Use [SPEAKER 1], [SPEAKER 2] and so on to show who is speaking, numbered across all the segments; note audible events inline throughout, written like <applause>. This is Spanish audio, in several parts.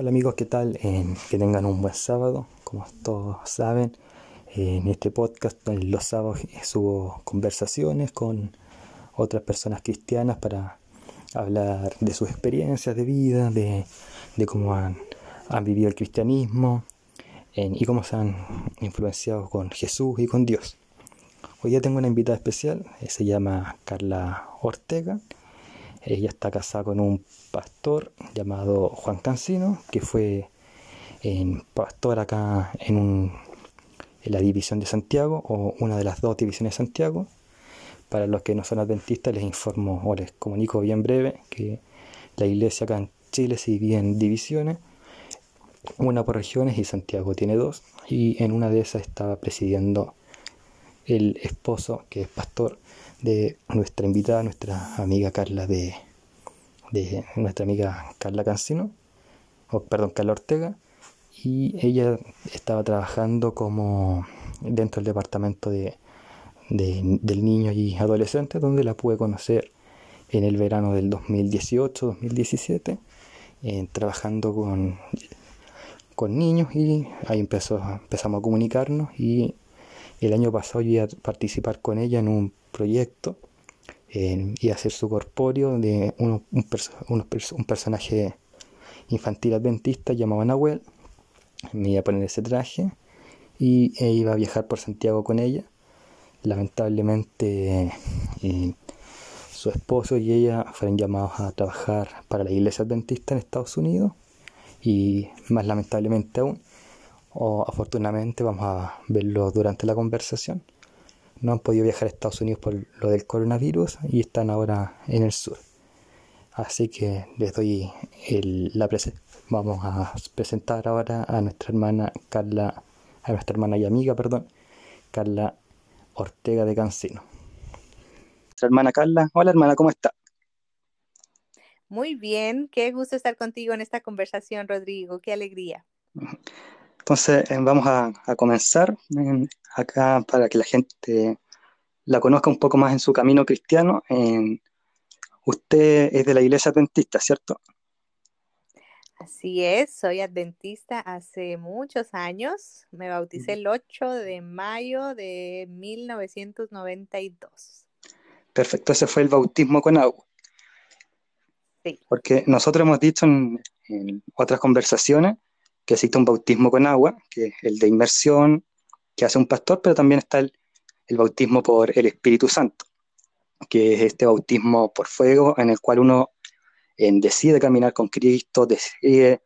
[SPEAKER 1] Hola amigos, ¿qué tal? que tengan un buen sábado. Como todos saben, en este podcast los sábados subo conversaciones con otras personas cristianas para hablar de sus experiencias de vida, de, cómo han, vivido el cristianismo y cómo se han influenciado con Jesús y con Dios. Hoy ya tengo una invitada especial, eh, se llama Carla Ortega. Ella está casada con un pastor llamado Juan Cancino, que fue en pastor acá en, la división de Santiago, o una de las dos divisiones de Santiago. Para los que no son adventistas, les informo o les comunico bien breve que la iglesia acá en Chile se divide en divisiones, una por regiones y Santiago tiene dos, y en una de esas estaba presidiendo el esposo, que es pastor de nuestra invitada, nuestra amiga Carla de, de nuestra amiga Carla Cancino, o perdón, Carla Ortega, y ella estaba trabajando como dentro del departamento de, del niño y adolescente, donde la pude conocer en el verano del 2018-2017, eh, trabajando con, con niños y ahí empezó, empezamos a comunicarnos y el año pasado yo iba a participar con ella en un proyecto y hacer su corpóreo de un, un, personaje infantil adventista llamado Nahuel. Me iba a poner ese traje y e iba a viajar por Santiago con ella. Lamentablemente eh, su esposo y ella fueron llamados a trabajar para la iglesia adventista en Estados Unidos y más lamentablemente aún, o afortunadamente vamos a verlo durante la conversación, no han podido viajar a Estados Unidos por lo del coronavirus y están ahora en el sur. Así que les doy la presentación. Vamos a presentar ahora a nuestra hermana Carla, a nuestra hermana y amiga, perdón, Carla Ortega de Cancino. Nuestra hermana Carla, hola hermana, ¿cómo está?
[SPEAKER 2] Muy bien, qué gusto estar contigo en esta conversación, Rodrigo, qué alegría. <laughs>
[SPEAKER 1] Entonces, eh, vamos a, comenzar acá para que la gente la conozca un poco más en su camino cristiano. usted es de la iglesia adventista, ¿cierto?
[SPEAKER 2] Así es, soy adventista hace muchos años. Me bauticé el 8 de mayo de 1992.
[SPEAKER 1] Perfecto, ese fue el bautismo con agua. Sí. Porque nosotros hemos dicho en otras conversaciones que existe un bautismo con agua, que es el de inmersión que hace un pastor, pero también está el, bautismo por el Espíritu Santo, que es este bautismo por fuego en el cual uno decide caminar con Cristo, decide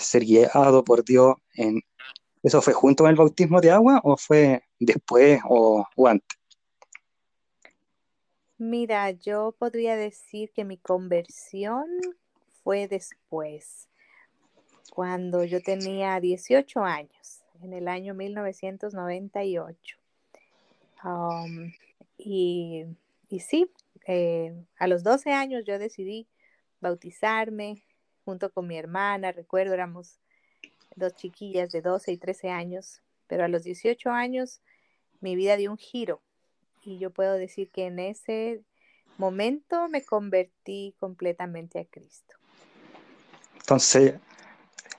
[SPEAKER 1] ser guiado por Dios. ¿Eso fue junto con el bautismo de agua o fue después o, o antes?
[SPEAKER 2] Mira, yo podría decir que mi conversión fue después cuando yo tenía 18 años, en el año 1998. Um, y, y, sí, eh, a los 12 años yo decidí bautizarme junto con mi hermana, recuerdo éramos dos chiquillas de 12 y 13 años, pero a los 18 años mi vida dio un giro y yo puedo decir que en ese momento me convertí completamente a Cristo.
[SPEAKER 1] Entonces,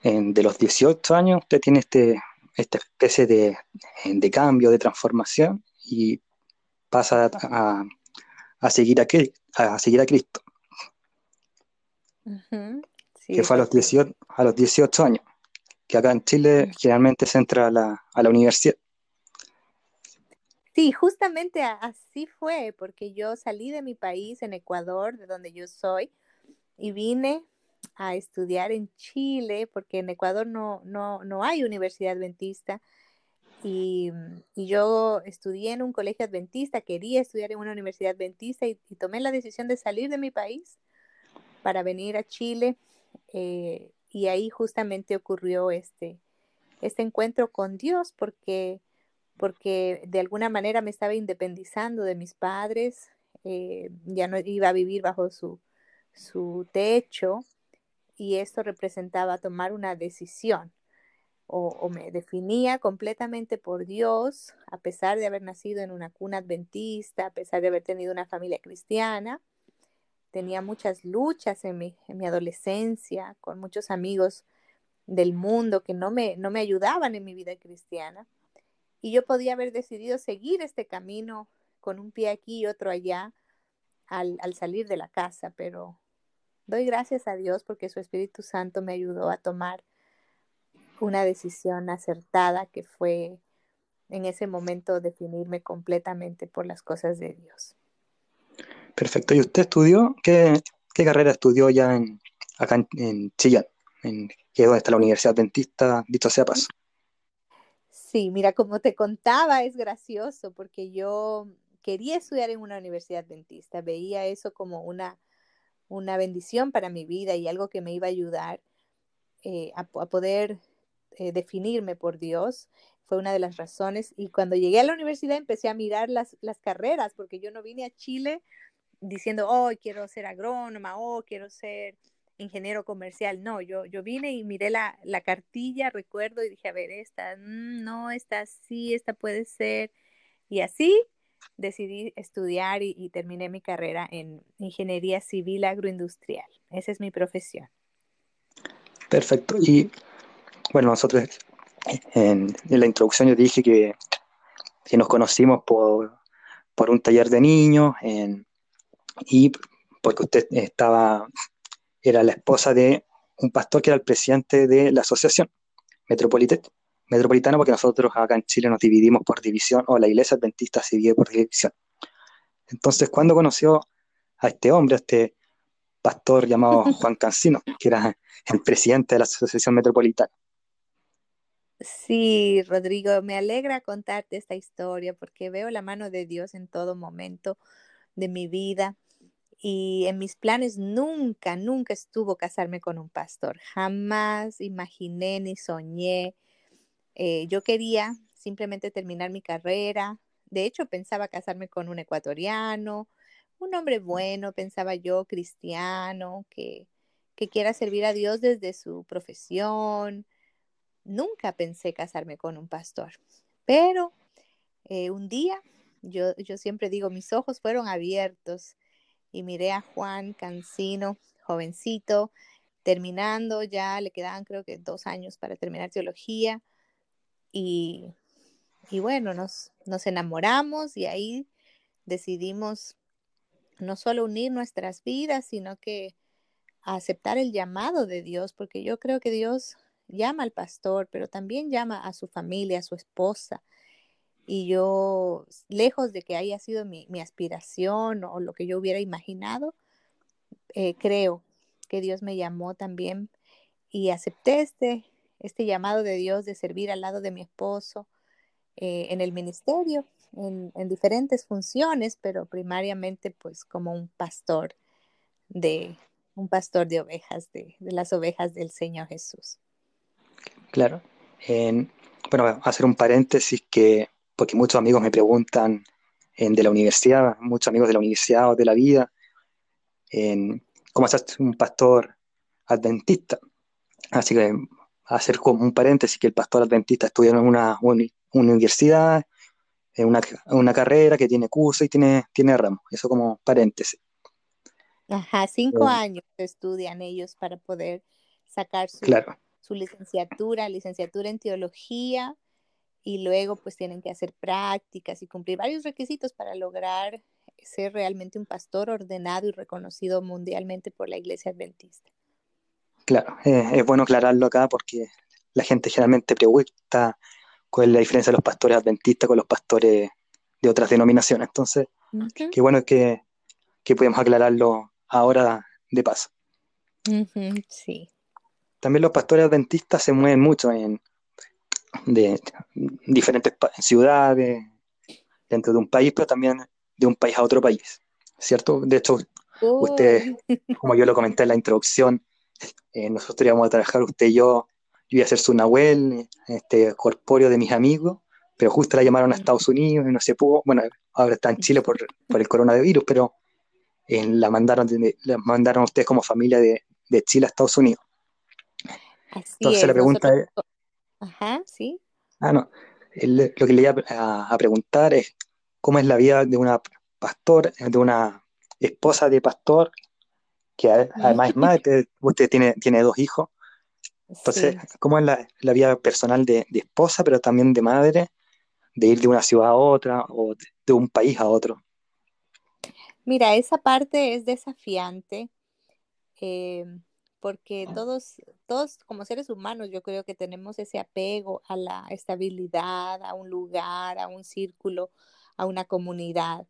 [SPEAKER 1] de los 18 años usted tiene este, esta especie de, cambio, de transformación y pasa a, seguir, a, a seguir a Cristo. que fue a los, 18, a los 18 años, que acá en Chile generalmente se entra a la, a la universidad.
[SPEAKER 2] Sí, justamente así fue, porque yo salí de mi país, en Ecuador, de donde yo soy, y vine a estudiar en Chile, porque en Ecuador no, no, no hay universidad adventista. Y, y, yo estudié en un colegio adventista, quería estudiar en una universidad adventista y, tomé la decisión de salir de mi país para venir a Chile. Eh, y ahí justamente ocurrió este, este encuentro con Dios, porque, porque de alguna manera me estaba independizando de mis padres, eh, ya no iba a vivir bajo su, su techo y esto representaba tomar una decisión o, me definía completamente por Dios, a pesar de haber nacido en una cuna adventista, a pesar de haber tenido una familia cristiana, tenía muchas luchas en mi, en mi adolescencia, con muchos amigos del mundo que no me, no me ayudaban en mi vida cristiana. Y yo podía haber decidido seguir este camino con un pie aquí y otro allá al, al salir de la casa, pero doy gracias a Dios porque su Espíritu Santo me ayudó a tomar una decisión acertada que fue en ese momento definirme completamente por las cosas de Dios.
[SPEAKER 1] Perfecto. ¿Y usted estudió? ¿Qué, qué carrera estudió ya en, acá en, en Chillán? En, que es donde está la Universidad Adventista, dicho sea paso.
[SPEAKER 2] Sí, mira, como te contaba, es gracioso porque yo quería estudiar en una universidad adventista, veía eso como una, una bendición para mi vida y algo que me iba a ayudar eh, a, poder eh, definirme por Dios. Fue una de las razones. Y cuando llegué a la universidad empecé a mirar las, las carreras, porque yo no vine a Chile diciendo, oh, quiero ser agrónoma, oh, quiero ser ingeniero comercial. No, yo, yo vine y miré la, la cartilla, recuerdo, y dije, a ver, esta, mm, no, esta sí, esta puede ser. Y así decidí estudiar y, terminé mi carrera en ingeniería civil agroindustrial. Esa es mi profesión.
[SPEAKER 1] Perfecto. Y bueno, nosotros en, en la introducción yo dije que, que nos conocimos por, por, un taller de niños en, y porque usted estaba era la esposa de un pastor que era el presidente de la asociación metropolitana, porque nosotros acá en Chile nos dividimos por división, o la iglesia adventista se divide por división. Entonces, cuando conoció a este hombre, a este pastor llamado <laughs> Juan Cancino, que era el presidente de la asociación metropolitana?
[SPEAKER 2] Sí, Rodrigo, me alegra contarte esta historia porque veo la mano de Dios en todo momento de mi vida y en mis planes nunca, nunca estuvo casarme con un pastor. Jamás imaginé ni soñé. Eh, yo quería simplemente terminar mi carrera. De hecho, pensaba casarme con un ecuatoriano, un hombre bueno, pensaba yo, cristiano, que, que quiera servir a Dios desde su profesión. Nunca pensé casarme con un pastor. Pero eh, un día, yo, yo siempre digo, mis ojos fueron abiertos y miré a Juan Cancino, jovencito, terminando ya, le quedaban creo que dos años para terminar teología y, y bueno, nos, nos enamoramos y ahí decidimos no solo unir nuestras vidas, sino que aceptar el llamado de Dios, porque yo creo que Dios llama al pastor, pero también llama a su familia, a su esposa, y yo, lejos de que haya sido mi, mi aspiración o lo que yo hubiera imaginado, eh, creo que Dios me llamó también y acepté este, este llamado de Dios de servir al lado de mi esposo eh, en el ministerio, en, en, diferentes funciones, pero primariamente pues como un pastor de un pastor de ovejas, de, de las ovejas del Señor Jesús.
[SPEAKER 1] Claro. En, bueno, hacer un paréntesis que porque muchos amigos me preguntan en, de la universidad, muchos amigos de la universidad o de la vida, en, cómo hacer un pastor adventista. Así que hacer como un paréntesis que el pastor adventista estudia en una, una universidad, en una, una, carrera que tiene curso y tiene, tiene ramo. Eso como paréntesis.
[SPEAKER 2] Ajá, cinco eh, años estudian ellos para poder sacar su,
[SPEAKER 1] claro.
[SPEAKER 2] su licenciatura, licenciatura en teología, y luego pues tienen que hacer prácticas y cumplir varios requisitos para lograr ser realmente un pastor ordenado y reconocido mundialmente por la iglesia adventista.
[SPEAKER 1] Claro, eh, es bueno aclararlo acá porque la gente generalmente pregunta cuál es la diferencia de los pastores adventistas con los pastores de otras denominaciones. Entonces, qué bueno que, que podemos aclararlo ahora de paso.
[SPEAKER 2] Uh -huh, sí.
[SPEAKER 1] También los pastores adventistas se mueven mucho en, de diferentes ciudades dentro de un país, pero también de un país a otro país, ¿cierto? De hecho, oh. usted, como yo lo comenté en la introducción, eh, nosotros íbamos a trabajar, usted y yo, yo iba a ser su Nahuel, este corpóreo de mis amigos, pero justo la llamaron a Estados Unidos y no se pudo, bueno, ahora está en Chile por, por el coronavirus, pero eh, la mandaron, la mandaron a ustedes como familia de, de Chile a Estados Unidos.
[SPEAKER 2] Así
[SPEAKER 1] Entonces
[SPEAKER 2] es,
[SPEAKER 1] la pregunta
[SPEAKER 2] nosotros...
[SPEAKER 1] es,
[SPEAKER 2] Ajá, sí.
[SPEAKER 1] Ah, no. El, lo que le iba a, a, preguntar es cómo es la vida de una pastor, de una esposa de pastor que además <laughs> es madre, usted tiene, tiene dos hijos. Entonces, ¿cómo es la, la vida personal de, de, esposa, pero también de madre, de ir de una ciudad a otra o de, un país a otro?
[SPEAKER 2] Mira, esa parte es desafiante eh, porque todos, todos como seres humanos yo creo que tenemos ese apego a la estabilidad, a un lugar, a un círculo, a una comunidad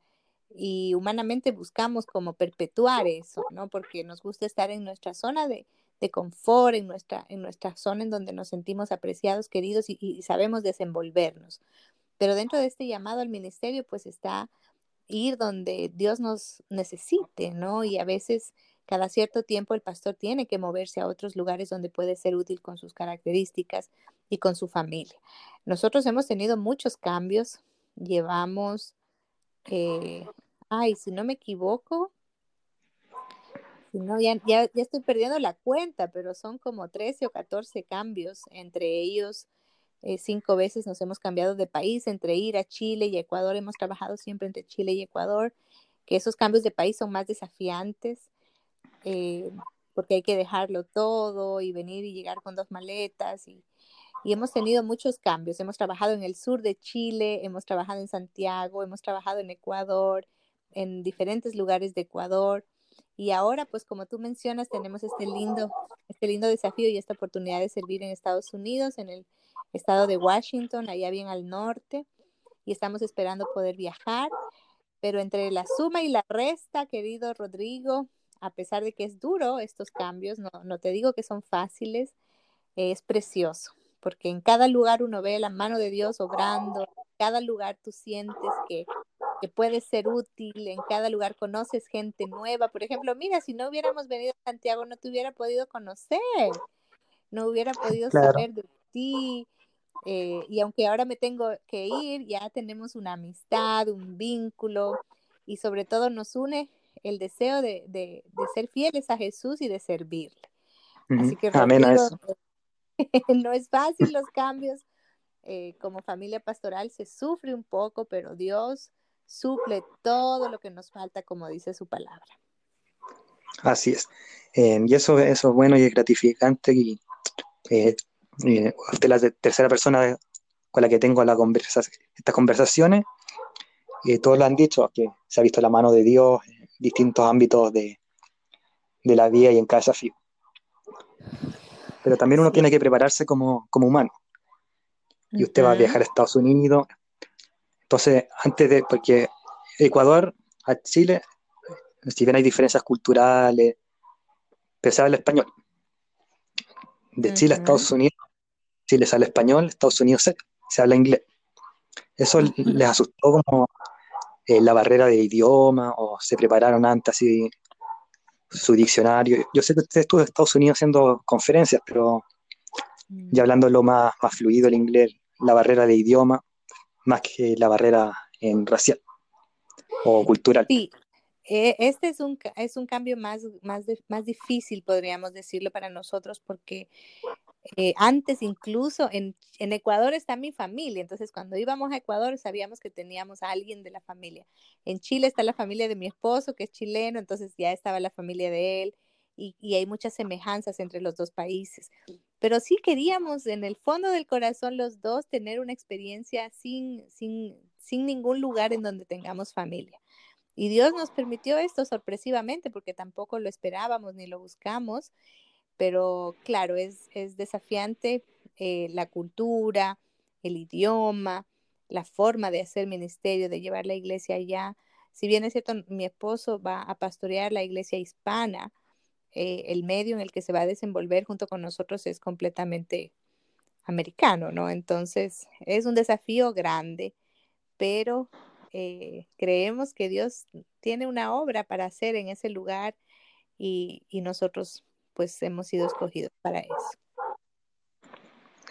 [SPEAKER 2] y humanamente buscamos como perpetuar eso, ¿no? Porque nos gusta estar en nuestra zona de, de confort, en nuestra, en nuestra zona en donde nos sentimos apreciados, queridos y, y, sabemos desenvolvernos. Pero dentro de este llamado al ministerio, pues está ir donde Dios nos necesite, ¿no? Y a veces, cada cierto tiempo, el pastor tiene que moverse a otros lugares donde puede ser útil con sus características y con su familia. Nosotros hemos tenido muchos cambios, llevamos eh, ay, si no me equivoco, si no, ya, ya, ya, estoy perdiendo la cuenta, pero son como 13 o 14 cambios, entre ellos. Eh, cinco veces nos hemos cambiado de país, entre ir a Chile y Ecuador, hemos trabajado siempre entre Chile y Ecuador, que esos cambios de país son más desafiantes, eh, porque hay que dejarlo todo y venir y llegar con dos maletas y, y hemos tenido muchos cambios. Hemos trabajado en el sur de Chile, hemos trabajado en Santiago, hemos trabajado en Ecuador, en diferentes lugares de Ecuador. Y ahora, pues como tú mencionas, tenemos este lindo, este lindo desafío y esta oportunidad de servir en Estados Unidos, en el estado de Washington, allá bien al norte. Y estamos esperando poder viajar. Pero entre la suma y la resta, querido Rodrigo, a pesar de que es duro estos cambios, no, no te digo que son fáciles, es precioso porque en cada lugar uno ve la mano de Dios obrando, en cada lugar tú sientes que, que puedes ser útil, en cada lugar conoces gente nueva. Por ejemplo, mira, si no hubiéramos venido a Santiago, no te hubiera podido conocer, no hubiera podido saber de ti. Eh, y aunque ahora me tengo que ir, ya tenemos una amistad, un vínculo y sobre todo nos une el deseo de, de, de ser fieles a Jesús y de servirle. Así que
[SPEAKER 1] Amén a eso. <laughs>
[SPEAKER 2] no es fácil los cambios. Eh, como familia pastoral se sufre un poco, pero Dios suple todo lo que nos falta, como dice su palabra.
[SPEAKER 1] Así es. Eh, y eso, eso es bueno y es gratificante. Y, eh, usted la tercera persona con la que tengo la conversa estas conversaciones, y todos lo han dicho, que se ha visto la mano de Dios en distintos ámbitos de, de la vida y en cada desafío pero también uno tiene que prepararse como, humano. Y usted va a viajar a Estados Unidos. Entonces, antes de, porque Ecuador a Chile, si bien hay diferencias culturales, pero se habla español. De Chile a Estados Unidos, Chile sale español, Estados Unidos se, habla inglés. Eso les asustó como eh, la barrera de idioma o se prepararon antes así su diccionario. Yo sé que usted estuvo en Estados Unidos haciendo conferencias, pero ya mm. hablando lo más, más fluido el inglés, la barrera de idioma, más que la barrera en racial o cultural.
[SPEAKER 2] Sí, e, este es un, es un cambio más, más, más difícil, podríamos decirlo, para nosotros, porque eh, antes incluso en, en, Ecuador está mi familia, entonces cuando íbamos a Ecuador sabíamos que teníamos a alguien de la familia. En Chile está la familia de mi esposo, que es chileno, entonces ya estaba la familia de él y, y hay muchas semejanzas entre los dos países. Pero sí queríamos en el fondo del corazón los dos tener una experiencia sin, sin, sin ningún lugar en donde tengamos familia. Y Dios nos permitió esto sorpresivamente porque tampoco lo esperábamos ni lo buscamos pero claro, es, es desafiante eh, la cultura, el idioma, la forma de hacer ministerio, de llevar la iglesia allá. Si bien es cierto, mi esposo va a pastorear la iglesia hispana, eh, el medio en el que se va a desenvolver junto con nosotros es completamente americano, ¿no? Entonces, es un desafío grande, pero eh, creemos que Dios tiene una obra para hacer en ese lugar y, y nosotros pues hemos sido escogidos para eso.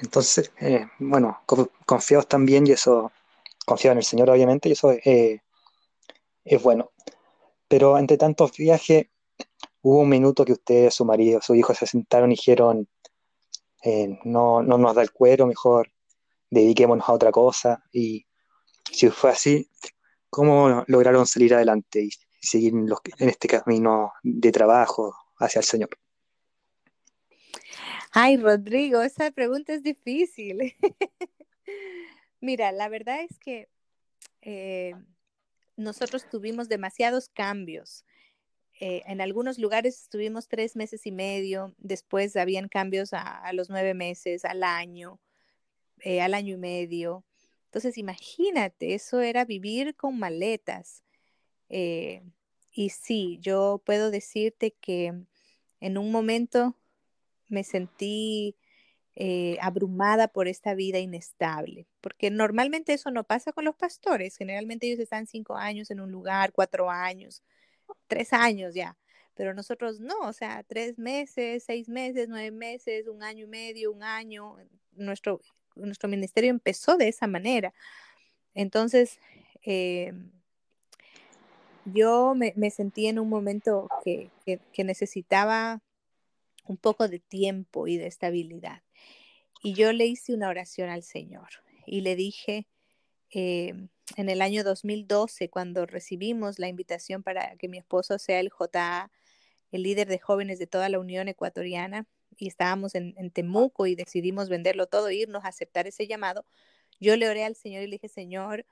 [SPEAKER 1] Entonces, eh, bueno, confiados también y eso, confiado en el Señor obviamente y eso eh, es bueno. Pero entre tantos viajes, hubo un minuto que usted, su marido, su hijo se sentaron y dijeron, eh, no, no nos da el cuero, mejor dediquémonos a otra cosa. Y si fue así, ¿cómo lograron salir adelante y seguir en, este camino de trabajo, hacia el Señor?
[SPEAKER 2] Ay, Rodrigo, esa pregunta es difícil. <laughs> Mira, la verdad es que eh, nosotros tuvimos demasiados cambios. Eh, en algunos lugares estuvimos tres meses y medio, después habían cambios a, los nueve meses, al año, eh, al año y medio. Entonces, imagínate, eso era vivir con maletas. y sí, yo puedo decirte que en un momento me sentí eh, abrumada por esta vida inestable, porque normalmente eso no pasa con los pastores, generalmente ellos están cinco años en un lugar, cuatro años, tres años ya, pero nosotros no, o sea, tres meses, seis meses, nueve meses, un año y medio, un año, nuestro, nuestro ministerio empezó de esa manera. Entonces, eh, yo me, sentí en un momento que necesitaba un poco de tiempo y de estabilidad. Y yo le hice una oración al Señor y le dije, eh, en el año 2012, cuando recibimos la invitación para que mi esposo sea el JA, el líder de jóvenes de toda la Unión Ecuatoriana, y estábamos en, Temuco y decidimos venderlo todo, irnos a aceptar ese llamado, yo le oré al Señor y le dije, Señor,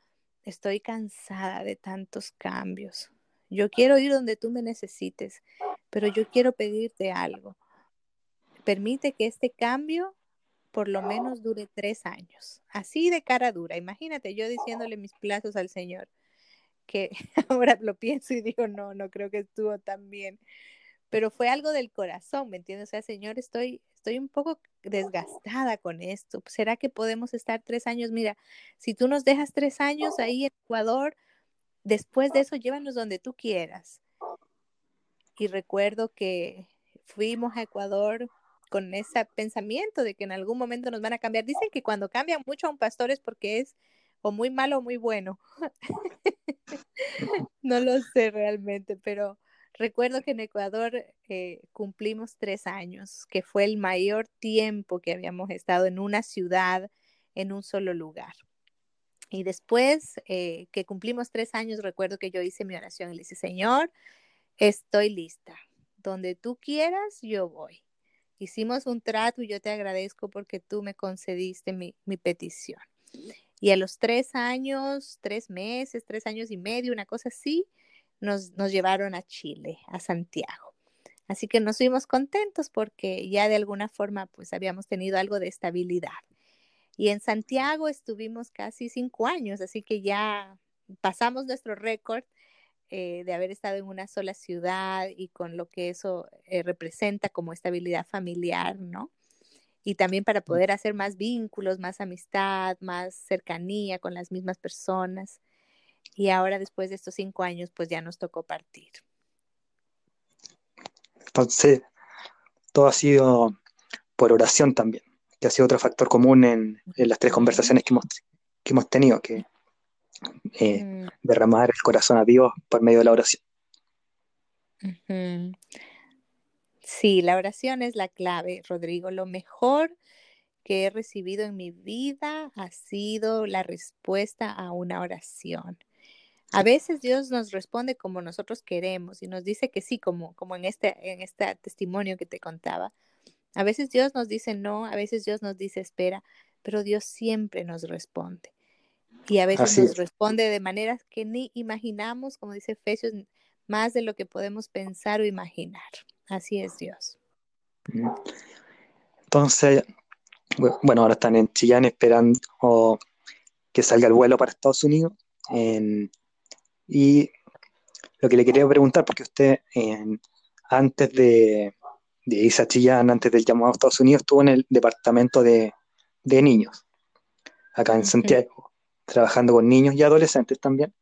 [SPEAKER 2] estoy cansada de tantos cambios. Yo quiero ir donde tú me necesites, pero yo quiero pedirte algo permite que este cambio por lo menos dure tres años. Así de cara dura. Imagínate yo diciéndole mis plazos al Señor, que <laughs> ahora lo pienso y digo, no, no creo que estuvo tan bien. Pero fue algo del corazón, ¿me entiendes? O sea, Señor, estoy, estoy un poco desgastada con esto. ¿Será que podemos estar tres años? Mira, si tú nos dejas tres años ahí en Ecuador, después de eso llévanos donde tú quieras. Y recuerdo que fuimos a Ecuador con ese pensamiento de que en algún momento nos van a cambiar. Dicen que cuando cambian mucho a un pastor es porque es o muy malo o muy bueno. <laughs> no lo sé realmente, pero recuerdo que en Ecuador eh, cumplimos tres años, que fue el mayor tiempo que habíamos estado en una ciudad, en un solo lugar. Y después eh, que cumplimos tres años, recuerdo que yo hice mi oración y le dije, Señor, estoy lista. Donde tú quieras, yo voy hicimos un trato y yo te agradezco porque tú me concediste mi, petición. Y a los tres años, tres meses, tres años y medio, una cosa así, nos, nos llevaron a Chile, a Santiago. Así que nos fuimos contentos porque ya de alguna forma pues habíamos tenido algo de estabilidad. Y en Santiago estuvimos casi cinco años, así que ya pasamos nuestro récord eh, de haber estado en una sola ciudad y con lo que eso eh, representa como estabilidad familiar, ¿no? Y también para poder hacer más vínculos, más amistad, más cercanía con las mismas personas. Y ahora, después de estos cinco años, pues ya nos tocó partir.
[SPEAKER 1] Entonces, todo ha sido por oración también, que ha sido otro factor común en, las tres conversaciones que hemos, que hemos tenido, que eh, mm. derramar el corazón a Dios por medio de la oración.
[SPEAKER 2] Sí, la oración es la clave, Rodrigo. Lo mejor que he recibido en mi vida ha sido la respuesta a una oración. A veces Dios nos responde como nosotros queremos y nos dice que sí, como, como en, este, en este testimonio que te contaba. A veces Dios nos dice no, a veces Dios nos dice espera, pero Dios siempre nos responde. Y a veces nos responde de maneras que ni imaginamos, como dice Efesios, más de lo que podemos pensar o imaginar. Así es Dios.
[SPEAKER 1] Entonces, bueno, ahora están en Chillán esperando que salga el vuelo para Estados Unidos. y lo que le quería preguntar, porque usted antes de, irse a Chillán, antes del llamado a Estados Unidos, estuvo en el departamento de, niños, acá en Santiago trabajando con niños y adolescentes también.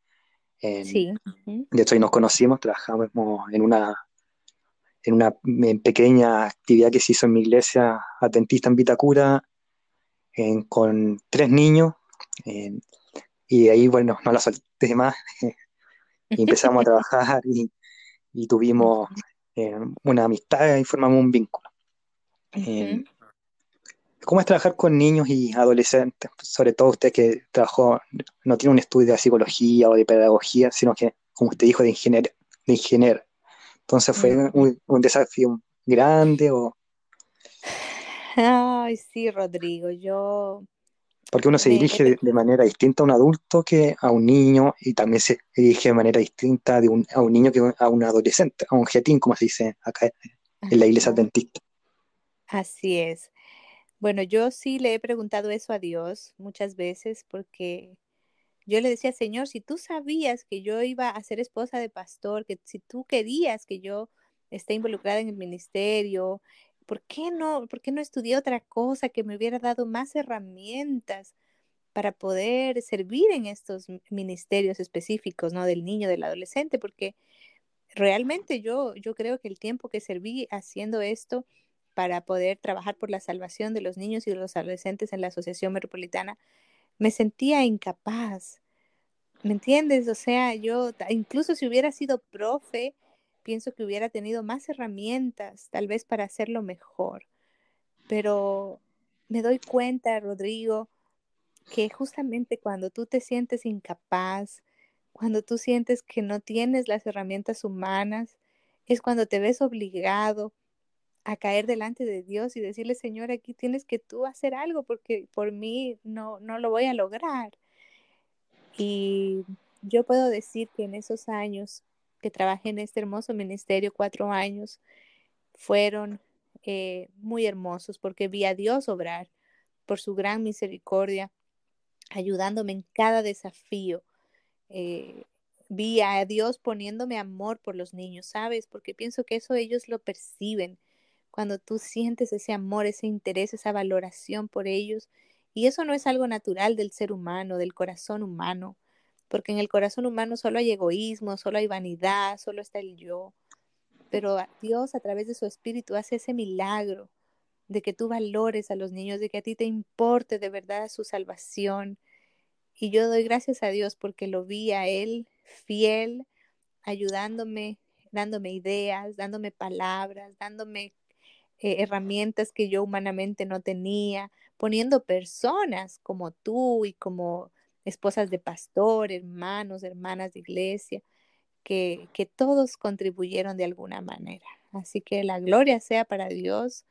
[SPEAKER 2] sí.
[SPEAKER 1] De hecho, ahí nos conocimos, trabajamos en una, en una pequeña actividad que se hizo en mi iglesia adventista en Vitacura, con tres niños. y ahí, bueno, no la solté más. <laughs> y empezamos a trabajar y, tuvimos eh, una amistad y formamos un vínculo. ¿Cómo es trabajar con niños y adolescentes? Sobre todo usted que trabajó, no tiene un estudio de psicología o de pedagogía, sino que, como usted dijo, de ingeniero, de ingeniero Entonces fue un, desafío grande o...
[SPEAKER 2] Ay, sí, Rodrigo, yo...
[SPEAKER 1] Porque uno se dirige de, manera distinta a un adulto que a un niño y también se dirige de manera distinta de un, a un niño que a un adolescente, a un jetín, como se dice acá en la iglesia adventista.
[SPEAKER 2] Así es. Bueno, yo sí le he preguntado eso a Dios muchas veces porque yo le decía, Señor, si tú sabías que yo iba a ser esposa de pastor, que si tú querías que yo esté involucrada en el ministerio, ¿por qué no, por qué no estudié otra cosa que me hubiera dado más herramientas para poder servir en estos ministerios específicos, ¿no? Del niño, del adolescente, porque realmente yo, yo creo que el tiempo que serví haciendo esto, para poder trabajar por la salvación de los niños y de los adolescentes en la Asociación Metropolitana, me sentía incapaz. ¿Me entiendes? O sea, yo, incluso si hubiera sido profe, pienso que hubiera tenido más herramientas, tal vez para hacerlo mejor. Pero me doy cuenta, Rodrigo, que justamente cuando tú te sientes incapaz, cuando tú sientes que no tienes las herramientas humanas, es cuando te ves obligado a caer delante de Dios y decirle, Señor, aquí tienes que tú hacer algo porque por mí no, no lo voy a lograr. Y yo puedo decir que en esos años que trabajé en este hermoso ministerio, cuatro años, fueron eh, muy hermosos porque vi a Dios obrar por su gran misericordia, ayudándome en cada desafío. Eh, vi a Dios poniéndome amor por los niños, ¿sabes? Porque pienso que eso ellos lo perciben cuando tú sientes ese amor, ese interés, esa valoración por ellos. Y eso no es algo natural del ser humano, del corazón humano, porque en el corazón humano solo hay egoísmo, solo hay vanidad, solo está el yo. Pero Dios a través de su espíritu hace ese milagro de que tú valores a los niños, de que a ti te importe de verdad su salvación. Y yo doy gracias a Dios porque lo vi a Él fiel, ayudándome, dándome ideas, dándome palabras, dándome eh, herramientas que yo humanamente no tenía, poniendo personas como tú y como esposas de pastor, hermanos, hermanas de iglesia, que, que todos contribuyeron de alguna manera. Así que la gloria sea para Dios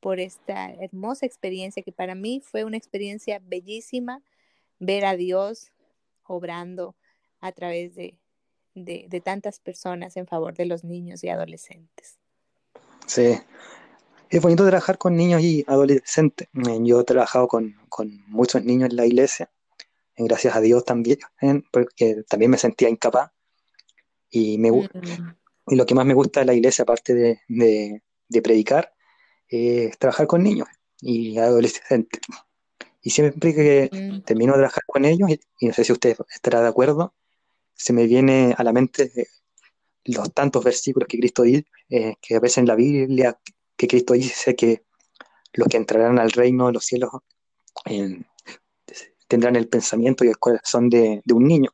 [SPEAKER 2] por esta hermosa experiencia que para mí fue una experiencia bellísima ver a Dios obrando a través de, de, de, tantas personas en favor de los niños y adolescentes.
[SPEAKER 1] Sí, es bonito trabajar con niños y adolescentes. Eh, yo he trabajado con, muchos niños en la iglesia, gracias a Dios también, eh, porque también me sentía incapaz. Y, me, mm. y lo que más me gusta de la iglesia, aparte de, predicar, es trabajar con niños y adolescentes. Y siempre que mm. termino de trabajar con ellos, y, no sé si usted estará de acuerdo, se me viene a la mente los tantos versículos que Cristo dice, eh, que aparecen en la Biblia, que Cristo dice que los que entrarán al reino de los cielos tendrán el pensamiento y el corazón de, un niño.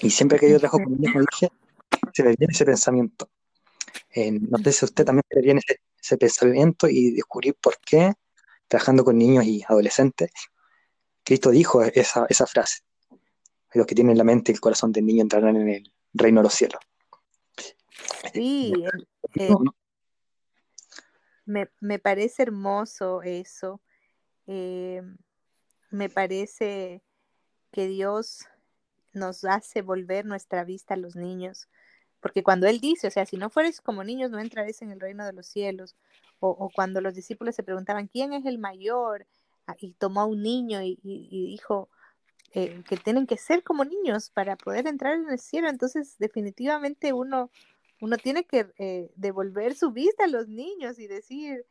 [SPEAKER 1] Y siempre que yo trabajo con niños, se me viene ese pensamiento. no sé si usted también le viene ese, pensamiento y descubrir por qué, trabajando con niños y adolescentes, Cristo dijo esa, esa frase. Los que tienen la mente y el corazón del niño entrarán en el reino de los cielos.
[SPEAKER 2] Sí, me, parece hermoso eso. Eh, me parece que Dios nos hace volver nuestra vista a los niños. Porque cuando Él dice, o sea, si no fueres como niños, no entraréis en el reino de los cielos. O, cuando los discípulos se preguntaban, ¿quién es el mayor? Ah, y tomó a un niño y, dijo eh, que tienen que ser como niños para poder entrar en el cielo. Entonces, definitivamente uno uno tiene que eh, devolver su vista a los niños y decir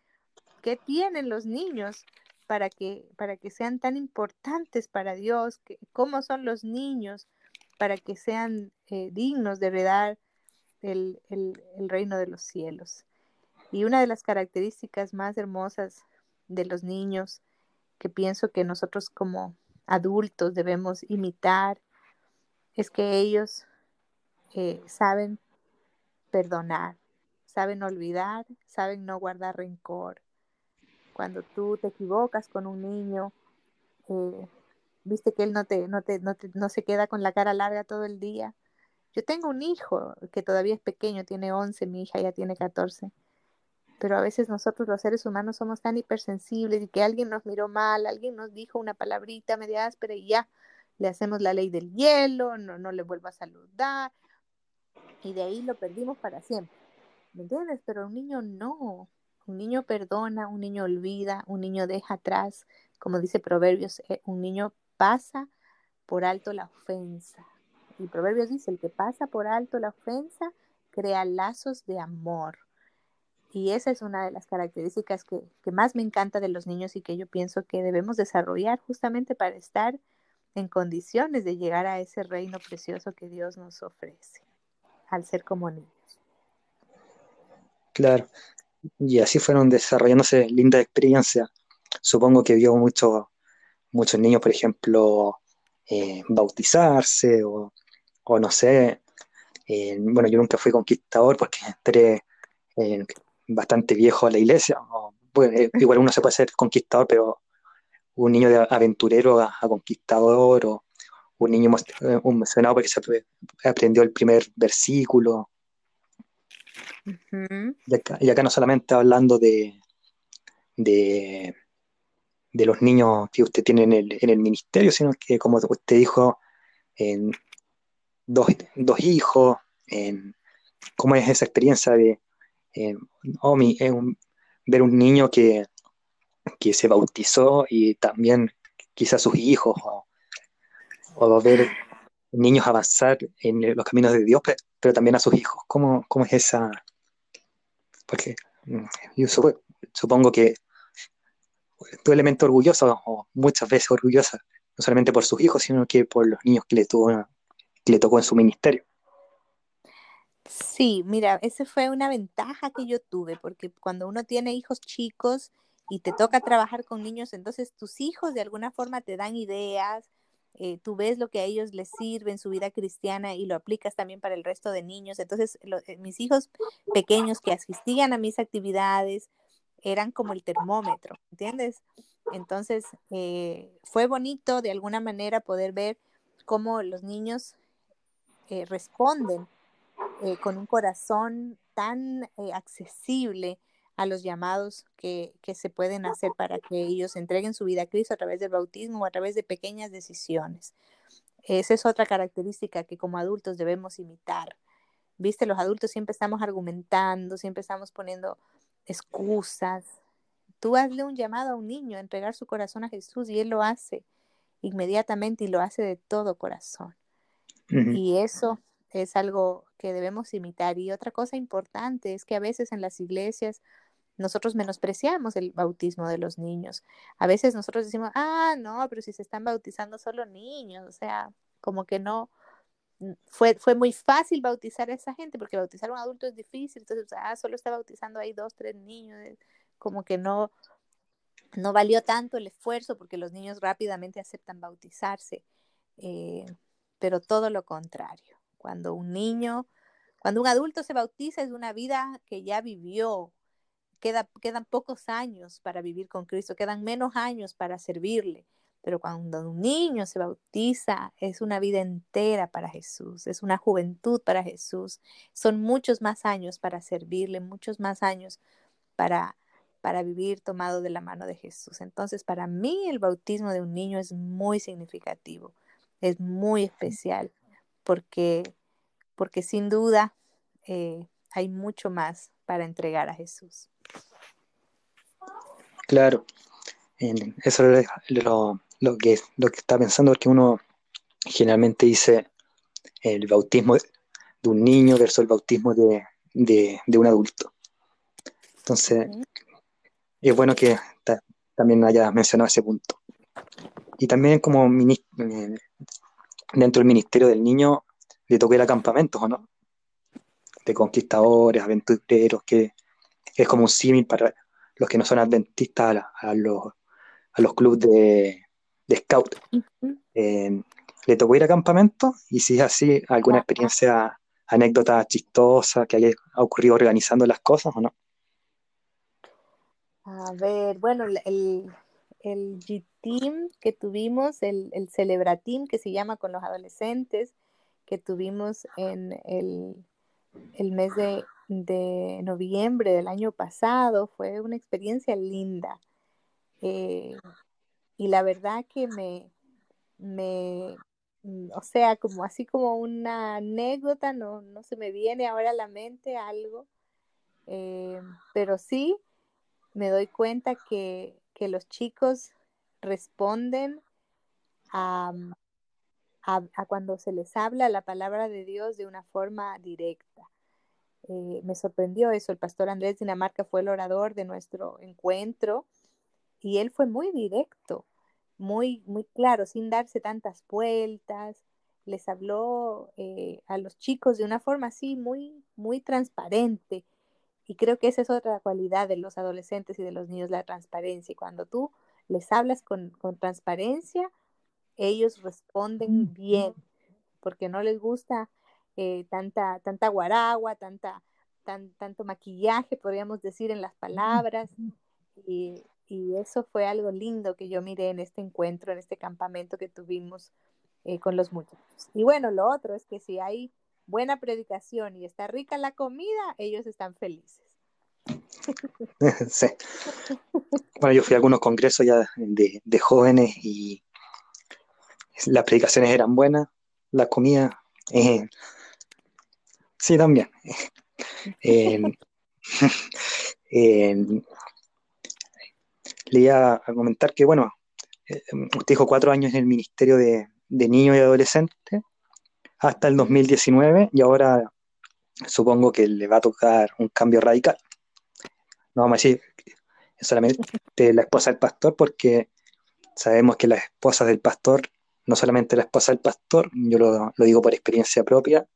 [SPEAKER 2] qué tienen los niños para que, para que sean tan importantes para Dios, que, cómo son los niños para que sean eh, dignos de heredar el, el reino de los cielos. Y una de las características más hermosas de los niños que pienso que nosotros como adultos debemos imitar es que ellos eh, saben perdonar, saben olvidar, saben no guardar rencor. Cuando tú te equivocas con un niño, eh, viste que él no, te, no, te, no, se queda con la cara larga todo el día, Yo tengo un hijo que todavía es pequeño, tiene 11, mi hija ya tiene 14. Pero a veces nosotros los seres humanos somos tan hipersensibles y que alguien nos miró mal, alguien nos dijo una palabrita media áspera y ya le hacemos la ley del hielo, no, no le vuelvo a saludar. Y de ahí lo perdimos para siempre. ¿Me entiendes? Pero un niño no. Un niño perdona, un niño olvida, un niño deja atrás. Como dice Proverbios, eh, un niño pasa por alto la ofensa. Y Proverbios dice, el que pasa por alto la ofensa crea lazos de amor. Y esa es una de las características que, más me encanta de los niños y que yo pienso que debemos desarrollar justamente para estar en condiciones de llegar a ese reino precioso que Dios nos ofrece al ser como niños.
[SPEAKER 1] Claro, y así fueron desarrollándose lindas experiencias. Supongo que vio mucho, muchos niños, por ejemplo, eh, bautizarse o, no sé. Eh, bueno, yo nunca fui conquistador porque entré eh, bastante viejo a la iglesia. bueno, igual uno se puede ser conquistador, pero un niño de aventurero a, conquistador o un niño un emocionado porque se aprendió el primer versículo. y, acá, no solamente hablando de, de, los niños que usted tiene en el, ministerio, sino que como usted dijo, en dos, hijos, en, ¿cómo es esa experiencia de oh, ver un niño que, que se bautizó y también quizás sus hijos, o, o, ver niños avanzar en los caminos de Dios, pero, también a sus hijos. ¿Cómo, cómo es esa? Porque mm, yo supongo que tu elemento orgulloso, o muchas veces orgullosa, no solamente por sus hijos, sino que por los niños que le, tuvo, que le tocó en su ministerio.
[SPEAKER 2] Sí, mira, esa fue una ventaja que yo tuve, porque cuando uno tiene hijos chicos y te toca trabajar con niños, entonces tus hijos de alguna forma te dan ideas, eh, tú ves lo que a ellos les sirve en su vida cristiana y lo aplicas también para el resto de niños. Entonces, eh, mis hijos pequeños que asistían a mis actividades eran como el termómetro, ¿entiendes? Entonces, eh, fue bonito de alguna manera poder ver cómo los niños responden con un corazón tan accesible a los llamados que, se pueden hacer para que ellos entreguen su vida a Cristo a través del bautismo o a través de pequeñas decisiones. Esa es otra característica que como adultos debemos imitar. Viste, los adultos siempre estamos argumentando, siempre estamos poniendo excusas. Tú hazle un llamado a un niño a entregar su corazón a Jesús y él lo hace inmediatamente y lo hace de todo corazón. Y eso es algo que debemos imitar. Y otra cosa importante es que a veces en las iglesias nosotros menospreciamos el bautismo de los niños. A veces nosotros decimos, ah, no, pero si se están bautizando solo niños, o sea, como que no, fue, fue muy fácil bautizar a esa gente, porque bautizar a un adulto es difícil, entonces, ah, solo está bautizando ahí dos, tres niños, eh, como que no, no valió tanto el esfuerzo, porque los niños rápidamente aceptan bautizarse, eh, pero todo lo contrario. Cuando un niño, cuando un adulto se bautiza es una vida que ya vivió. Queda, quedan pocos años para vivir con Cristo, quedan menos años para servirle. Pero cuando un niño se bautiza, es una vida entera para Jesús, es una juventud para Jesús. Son muchos más años para servirle, muchos más años para, para vivir tomado de la mano de Jesús. Entonces, para mí el bautismo de un niño es muy significativo, es muy especial porque, porque sin duda eh, hay mucho más para entregar a Jesús.
[SPEAKER 1] Claro, eso es lo, que, lo que está pensando, porque uno generalmente dice el bautismo de un niño versus el bautismo de, un adulto. Entonces, es bueno que también haya mencionado ese punto. Y también como eh, dentro del Ministerio del Niño le tocó ir a campamentos, ¿o no? De conquistadores, aventureros, que es como un símil para los que no son adventistas a, los, a los clubes de, de scout. Eh, ¿Le tocó ir a campamentos? Y si es así, ¿alguna experiencia, anécdota chistosa que haya ocurrido organizando las cosas o no?
[SPEAKER 2] A ver, bueno, el, el G-Team que tuvimos, el, el Celebra Team que se llama con los adolescentes, que tuvimos en el, el mes de, de, noviembre del año pasado. Fue una experiencia linda. Eh, y la verdad que me, me, mm, o sea, como así como una anécdota, no, no se me viene ahora a la mente algo, eh, pero sí me doy cuenta que, que los chicos responden a, a, cuando se les habla la palabra de Dios de una forma directa. Eh, me sorprendió eso. El pastor Andrés Dinamarca fue el orador de nuestro encuentro y él fue muy directo, muy, muy claro, sin darse tantas vueltas. Les habló eh, a los chicos de una forma así muy, muy transparente. Y creo que esa es otra cualidad de los adolescentes y de los niños, la transparencia. Y cuando tú les hablas con, con transparencia, ellos responden bien, porque no les gusta eh, tanta, tanta guaragua, tanta, tan, tanto maquillaje, podríamos decir, en las palabras. Y, y, eso fue algo lindo que yo miré en este encuentro, en este campamento que tuvimos eh, con los muchachos. Y bueno, lo otro es que si hay buena predicación y está rica la comida, ellos están felices. <laughs>
[SPEAKER 1] Sí. Bueno, yo fui a algunos congresos ya de, de jóvenes y las predicaciones eran buenas, la comida, eh, sí, también. <laughs> le iba a comentar que, bueno, eh, usted dijo cuatro años en el Ministerio de, Niños y Adolescentes hasta el 2019 y ahora supongo que le va a tocar un cambio radical. No vamos a decir solamente la esposa del pastor porque sabemos que las esposas del pastor no solamente la esposa del pastor, yo lo, digo por experiencia propia,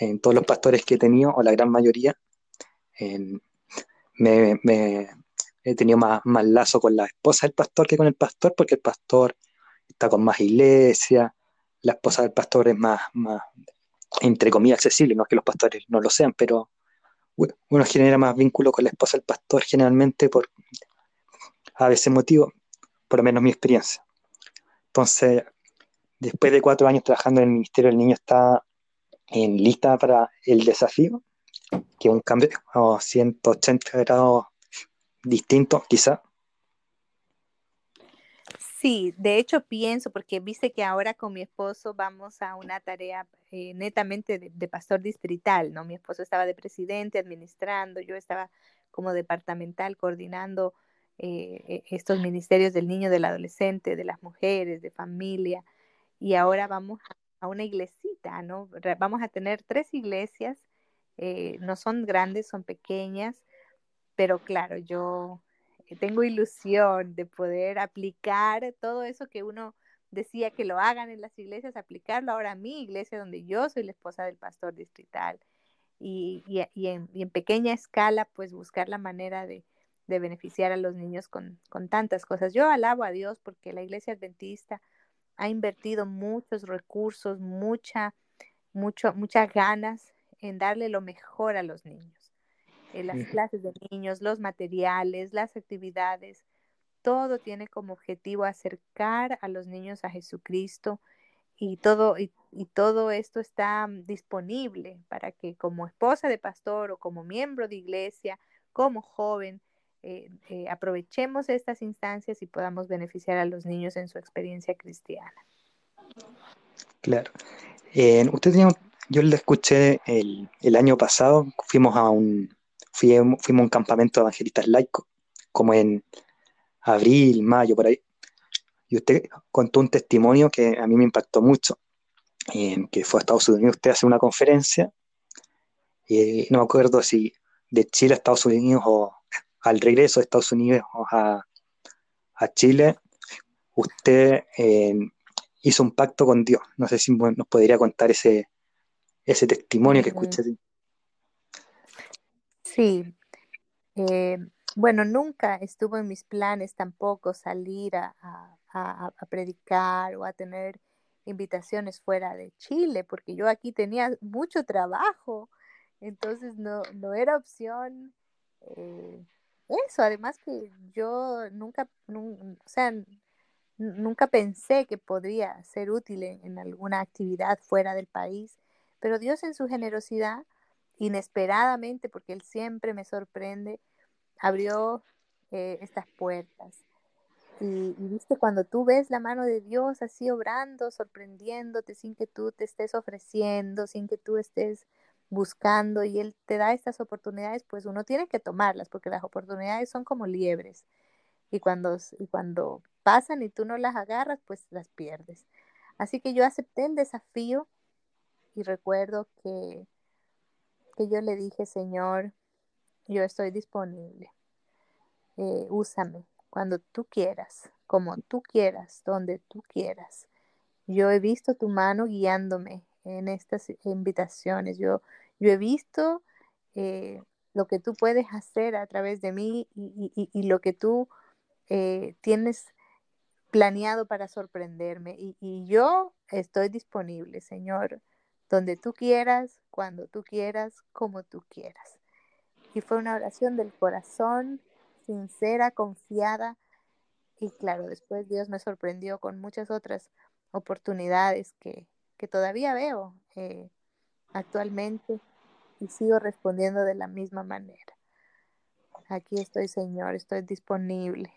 [SPEAKER 1] en todos los pastores que he tenido, o la gran mayoría, me, he tenido más, más, lazo con la esposa del pastor que con el pastor, porque el pastor está con más iglesia, la esposa del pastor es más, más entre comillas, accesible, no es que los pastores no lo sean, pero uno genera más vínculo con la esposa del pastor generalmente por a veces motivo, por lo menos mi experiencia. Entonces, después de cuatro años trabajando en el Ministerio del Niño, está en lista para el desafío, que un cambio a 180 grados distinto, quizá.
[SPEAKER 2] Sí, de hecho pienso, porque viste que ahora con mi esposo vamos a una tarea eh, netamente de, pastor distrital, ¿no? Mi esposo estaba de presidente, administrando, yo estaba como departamental coordinando eh, e, estos ministerios del niño, del adolescente, de las mujeres, de familia y ahora vamos a una iglesita, ¿no? Vamos a tener tres iglesias, eh, no son grandes, son pequeñas, pero claro, yo tengo ilusión de poder aplicar todo eso que uno decía que lo hagan en las iglesias, aplicarlo ahora a mi iglesia, donde yo soy la esposa del pastor distrital. Y, y, en, en, pequeña escala, pues buscar la manera de, de beneficiar a los niños con, con, tantas cosas. Yo alabo a Dios porque la iglesia adventista ha invertido muchos recursos, mucha, mucho, muchas ganas en darle lo mejor a los niños. En las clases de niños, los materiales, las actividades, todo tiene como objetivo acercar a los niños a Jesucristo y todo, y, y todo esto está disponible para que como esposa de pastor o como miembro de iglesia, como joven, eh, eh, aprovechemos estas instancias y podamos beneficiar a los niños en su experiencia cristiana.
[SPEAKER 1] Claro. Eh, usted yo le escuché el, el, año pasado, fuimos a un, fuimos, un campamento de evangelistas laicos, como en abril, mayo, por ahí. Y usted contó un testimonio que a mí me impactó mucho, que fue a Estados Unidos, usted hace una conferencia, y no me acuerdo si de Chile a Estados Unidos o al regreso de Estados Unidos a, a Chile, usted eh, hizo un pacto con Dios. No sé si nos podría contar ese, ese testimonio que escuché.
[SPEAKER 2] Sí. Eh, bueno, nunca estuvo en mis planes tampoco salir a, a, predicar o a tener invitaciones fuera de Chile, porque yo aquí tenía mucho trabajo, entonces no, no era opción. Eh, eso, además que yo nunca, o sea, nunca pensé que podría ser útil en, alguna actividad fuera del país, pero Dios en su generosidad, inesperadamente, porque Él siempre me sorprende, abrió eh, estas puertas. Y, y, viste, cuando tú ves la mano de Dios así obrando, sorprendiéndote, sin que tú te estés ofreciendo, sin que tú estés buscando y Él te da estas oportunidades, pues uno tiene que tomarlas, porque las oportunidades son como liebres. Y cuando, y cuando pasan y tú no las agarras, pues las pierdes. Así que yo acepté el desafío y recuerdo que, que yo le dije, Señor, yo estoy disponible. Eh, úsame, cuando tú quieras, como tú quieras, donde tú quieras. Yo he visto tu mano guiándome en estas invitaciones. Yo, yo he visto eh, lo que tú puedes hacer a través de mí y, lo que tú eh, tienes planeado para sorprenderme. Y, y yo estoy disponible, Señor, donde tú quieras, cuando tú quieras, como tú quieras. Y fue una oración del corazón sincera, confiada. Y claro, después Dios me sorprendió con muchas otras oportunidades que, todavía veo eh, actualmente y sigo respondiendo de la misma manera. Aquí estoy, Señor, estoy disponible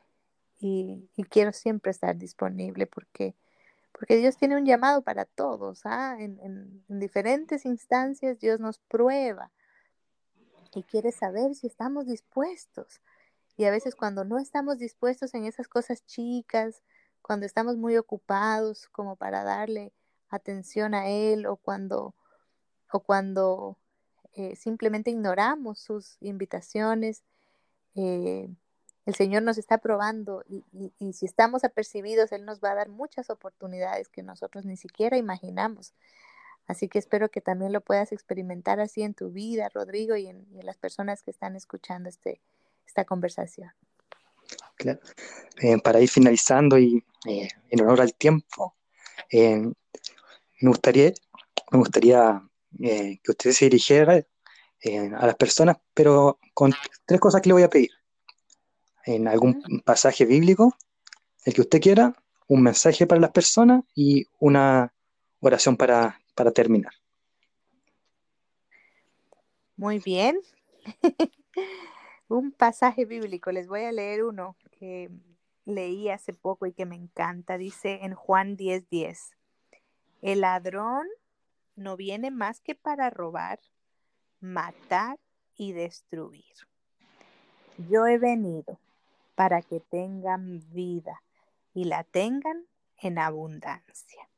[SPEAKER 2] y, quiero siempre estar disponible porque, porque Dios tiene un llamado para todos. ¿ah? En, en diferentes instancias Dios nos prueba y quiere saber si estamos dispuestos. Y a veces cuando no estamos dispuestos en esas cosas chicas, cuando estamos muy ocupados como para darle atención a Él o cuando, o cuando eh, simplemente ignoramos sus invitaciones, eh, el Señor nos está probando y, y, si estamos apercibidos, Él nos va a dar muchas oportunidades que nosotros ni siquiera imaginamos. Así que espero que también lo puedas experimentar así en tu vida, Rodrigo, y en, las personas que están escuchando este, esta conversación.
[SPEAKER 1] Eh, para ir finalizando y en honor al tiempo, eh, me gustaría, me gustaría que usted se dirigiera a las personas, pero con tres cosas que le voy a pedir. En algún pasaje bíblico, el que usted quiera, un mensaje para las personas y una oración para, para terminar.
[SPEAKER 2] Muy bien. <laughs> Un pasaje bíblico, les voy a leer uno que leí hace poco y que me encanta. Dice en Juan 10:10, 10, el ladrón no viene más que para robar, matar y destruir. Yo he venido para que tengan vida y la tengan en abundancia.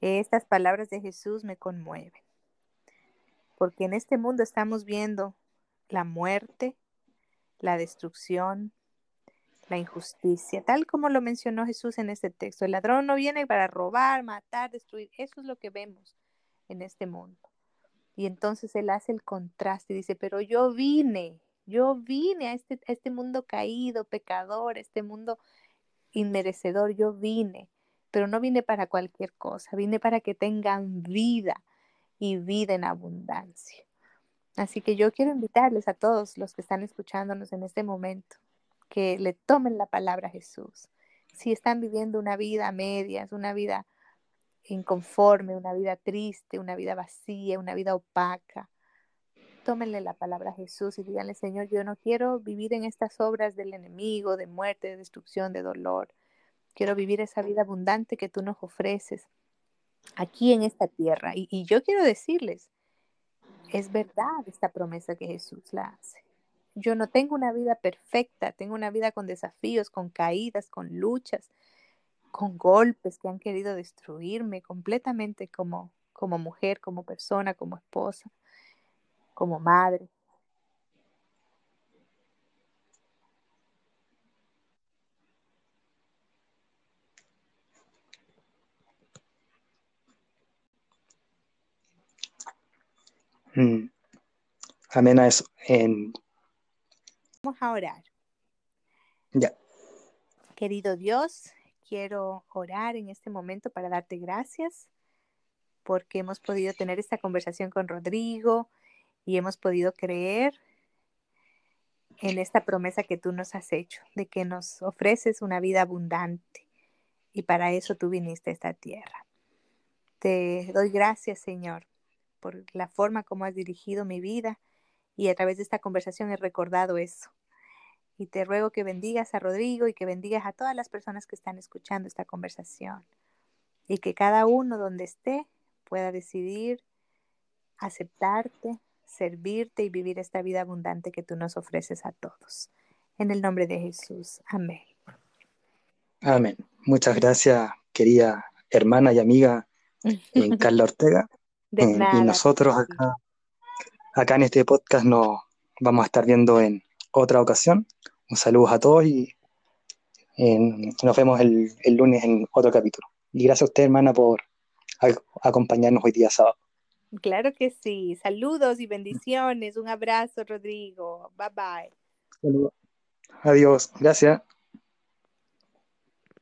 [SPEAKER 2] Estas palabras de Jesús me conmueven, porque en este mundo estamos viendo la muerte, la destrucción, la injusticia, tal como lo mencionó Jesús en este texto. El ladrón no viene para robar, matar, destruir. Eso es lo que vemos en este mundo. Y entonces él hace el contraste y dice, pero yo vine, yo vine a este, a este mundo caído, pecador, este mundo inmerecedor, yo vine, pero no vine para cualquier cosa, vine para que tengan vida y vida en abundancia. Así que yo quiero invitarles a todos los que están escuchándonos en este momento que le tomen la palabra a Jesús. Si están viviendo una vida a medias, una vida inconforme, una vida triste, una vida vacía, una vida opaca, tómenle la palabra a Jesús y díganle, Señor, yo no quiero vivir en estas obras del enemigo, de muerte, de destrucción, de dolor. Quiero vivir esa vida abundante que tú nos ofreces aquí en esta tierra. Y, y yo quiero decirles, es verdad esta promesa que Jesús la hace. Yo no tengo una vida perfecta, tengo una vida con desafíos, con caídas, con luchas, con golpes que han querido destruirme completamente como, como mujer, como persona, como esposa, como madre.
[SPEAKER 1] Mm. Amén a eso.
[SPEAKER 2] Vamos a orar.
[SPEAKER 1] Ya.
[SPEAKER 2] Querido Dios, quiero orar en este momento para darte gracias porque hemos podido tener esta conversación con Rodrigo y hemos podido creer en esta promesa que tú nos has hecho, de que nos ofreces una vida abundante, Y para eso tú viniste a esta tierra. Te doy gracias, Señor, por la forma como has dirigido mi vida y a través de esta conversación he recordado eso. Y te ruego que bendigas a Rodrigo y que bendigas a todas las personas que están escuchando esta conversación. Y que cada uno donde esté pueda decidir aceptarte, servirte y vivir esta vida abundante que tú nos ofreces a todos. En el nombre de Jesús. Amén.
[SPEAKER 1] Amén. Muchas gracias, querida hermana y amiga en <laughs> Carla Ortega.
[SPEAKER 2] De nada.
[SPEAKER 1] Y nosotros acá, acá en este podcast nos vamos a estar viendo en otra ocasión. Un saludo a todos y nos vemos el, el, lunes en otro capítulo. Y gracias a usted, hermana, por acompañarnos hoy día sábado.
[SPEAKER 2] Claro que sí. Saludos y bendiciones. Un abrazo, Rodrigo. Bye bye.
[SPEAKER 1] Adiós. Gracias.